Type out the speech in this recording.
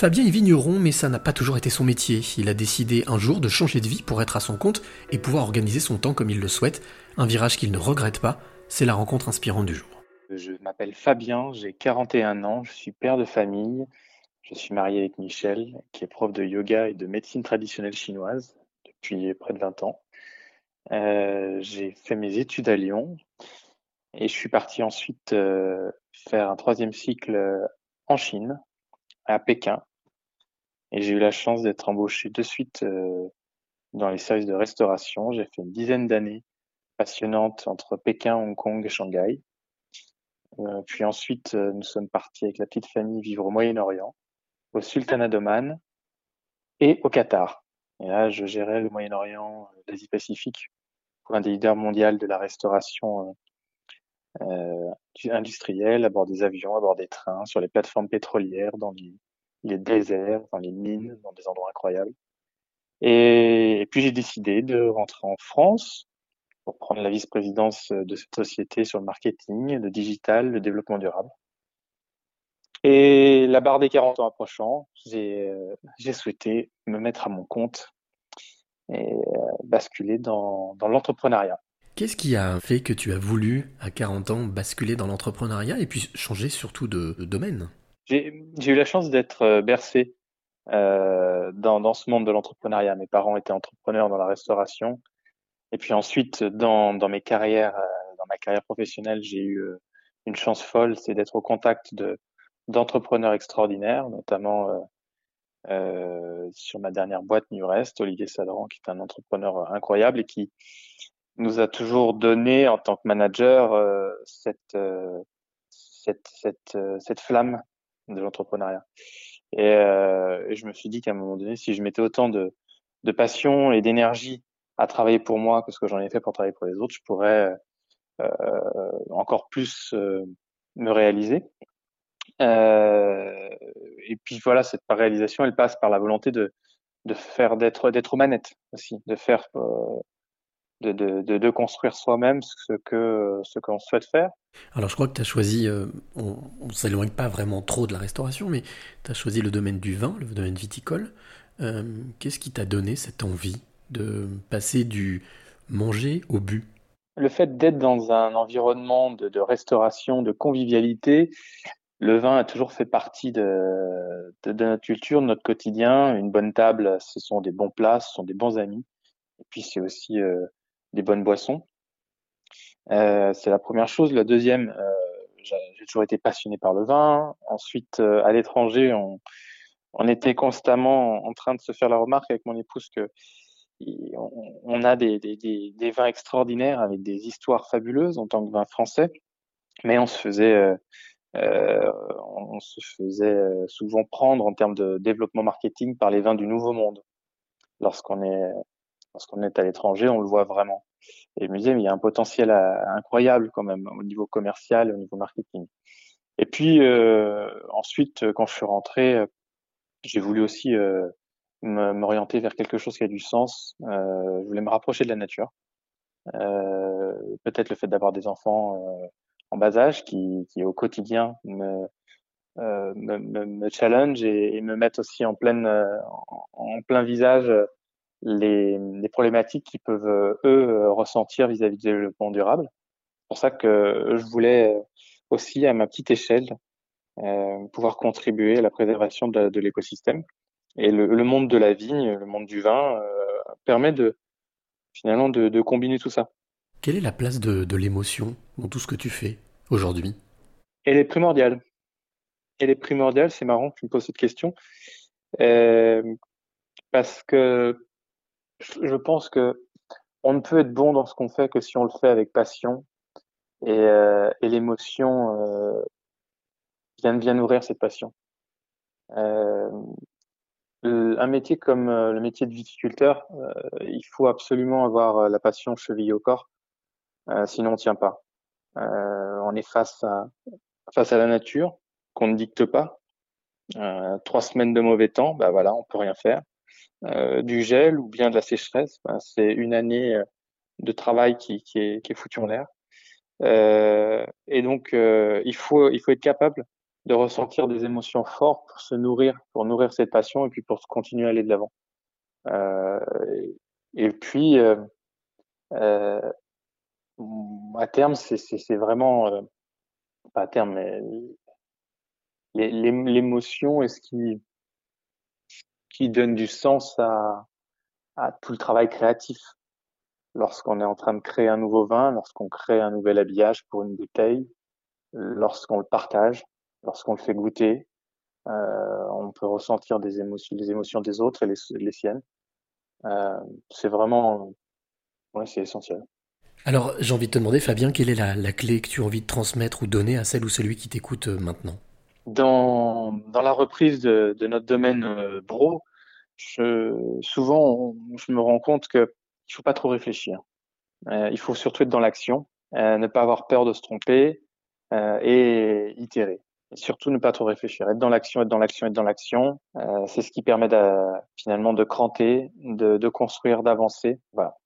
Fabien est vigneron, mais ça n'a pas toujours été son métier. Il a décidé un jour de changer de vie pour être à son compte et pouvoir organiser son temps comme il le souhaite. Un virage qu'il ne regrette pas. C'est la rencontre inspirante du jour. Je m'appelle Fabien, j'ai 41 ans, je suis père de famille. Je suis marié avec Michel, qui est prof de yoga et de médecine traditionnelle chinoise depuis près de 20 ans. Euh, j'ai fait mes études à Lyon et je suis parti ensuite euh, faire un troisième cycle en Chine à Pékin. Et j'ai eu la chance d'être embauché de suite euh, dans les services de restauration. J'ai fait une dizaine d'années passionnantes entre Pékin, Hong Kong et Shanghai. Euh, puis ensuite, euh, nous sommes partis avec la petite famille vivre au Moyen-Orient, au Sultanat d'Oman et au Qatar. Et là, je gérais le Moyen-Orient, l'Asie-Pacifique pour un des leaders mondiaux de la restauration euh, industriels à bord des avions, à bord des trains, sur les plateformes pétrolières, dans les, déserts, dans les mines, dans des endroits incroyables. Et, puis j'ai décidé de rentrer en France pour prendre la vice-présidence de cette société sur le marketing, le digital, le développement durable. Et la barre des 40 ans approchant, j'ai euh, souhaité me mettre à mon compte et euh, basculer dans l'entrepreneuriat. Qu'est-ce qui a fait que tu as voulu, à 40 ans, basculer dans l'entrepreneuriat et puis changer surtout de, domaine? J'ai eu la chance d'être euh, bercé euh, dans, ce monde de l'entrepreneuriat. Mes parents étaient entrepreneurs dans la restauration. Et puis ensuite, dans, mes carrières, euh, dans ma carrière professionnelle, j'ai eu une chance folle, c'est d'être au contact de d'entrepreneurs extraordinaires, notamment sur ma dernière boîte Newrest, Olivier Sadran, qui est un entrepreneur incroyable et qui nous a toujours donné en tant que manager euh, cette, euh, cette, cette, euh, cette flamme de l'entrepreneuriat. Et, et, je me suis dit qu'à un moment donné, si je mettais autant de, de passion et d'énergie à travailler pour moi que ce que j'en ai fait pour travailler pour les autres, je pourrais encore plus me réaliser. et puis voilà, cette réalisation, elle passe par la volonté de, de faire d'être d'être aux manettes aussi, de faire de, de, de, construire soi-même ce que ce qu'on souhaite faire. Alors je crois que tu as choisi, euh, on ne s'éloigne pas vraiment trop de la restauration, mais tu as choisi le domaine du vin, le domaine viticole. Euh, qu'est-ce qui t'a donné cette envie de passer du manger au but? Le fait d'être dans un environnement de, restauration, de convivialité, le vin a toujours fait partie de, de, notre culture, de notre quotidien. Une bonne table, ce sont des bons plats, ce sont des bons amis. Et puis c'est aussi euh, des bonnes boissons. Euh, c'est la première chose. La deuxième, euh, j'ai toujours été passionné par le vin. Ensuite, euh, à l'étranger, on, on, était constamment en train de se faire la remarque avec mon épouse que on, a des, des, des, vins extraordinaires avec des histoires fabuleuses en tant que vin français, mais on se faisait euh, euh on se faisait souvent prendre en termes de développement marketing par les vins du Nouveau Monde lorsqu'on est parce qu'on est à l'étranger, on le voit vraiment. Et me disais, mais il y a un potentiel incroyable quand même au niveau commercial, au niveau marketing. Et puis euh, ensuite, quand je suis rentré, euh, j'ai voulu aussi euh, m'orienter vers quelque chose qui a du sens. Euh, je voulais me rapprocher de la nature. Euh, peut-être le fait d'avoir des enfants euh, en bas âge qui, qui au quotidien me, me, me, challenge et, et, me mettent aussi en pleine en, en plein visage les, les problématiques qu'ils peuvent euh, eux euh, ressentir vis-à-vis du développement durable. C'est pour ça que je voulais euh, aussi à ma petite échelle euh, pouvoir contribuer à la préservation de, de l'écosystème. Et le, le, monde de la vigne, le monde du vin euh, permet de finalement de, de, combiner tout ça. Quelle est la place de, de l'émotion dans tout ce que tu fais aujourd'hui? Elle est primordiale. Elle est primordiale. C'est marrant que tu me poses cette question euh, parce que je pense que on ne peut être bon dans ce qu'on fait que si on le fait avec passion et, euh, l'émotion euh, vient, nourrir cette passion. Euh, un métier comme euh, le métier de viticulteur, il faut absolument avoir la passion chevillée au corps, sinon on tient pas. on est face à face à la nature qu'on ne dicte pas. trois semaines de mauvais temps, bah voilà, on peut rien faire. Euh, du gel ou bien de la sécheresse, ben, c'est une année euh, de travail qui, qui, est, qui est foutu en l'air. Euh, et donc, euh, il, faut, il faut être capable de ressentir des émotions fortes pour se nourrir, pour nourrir cette passion et puis pour continuer à aller de l'avant. Euh, et puis, euh, à terme, c'est vraiment, pas à terme, mais l'émotion est ce qui, qui donne du sens à, tout le travail créatif. Lorsqu'on est en train de créer un nouveau vin, lorsqu'on crée un nouvel habillage pour une bouteille, lorsqu'on le partage, lorsqu'on le fait goûter, euh, on peut ressentir des émotions, les émotions des autres et les, siennes. Euh, c'est vraiment, ouais, c'est essentiel. Alors, j'ai envie de te demander, Fabien, quelle est la, la, clé que tu as envie de transmettre ou donner à celle ou celui qui t'écoute euh, maintenant? Dans, dans la reprise de, de notre domaine euh, bro, je, souvent, je me rends compte que il faut pas trop réfléchir. Euh, il faut surtout être dans l'action, euh, ne pas avoir peur de se tromper euh, et itérer. Et surtout ne pas trop réfléchir, être dans l'action, être dans l'action, être dans l'action. Euh, c'est ce qui permet finalement de cranter, de, de construire, d'avancer. Voilà.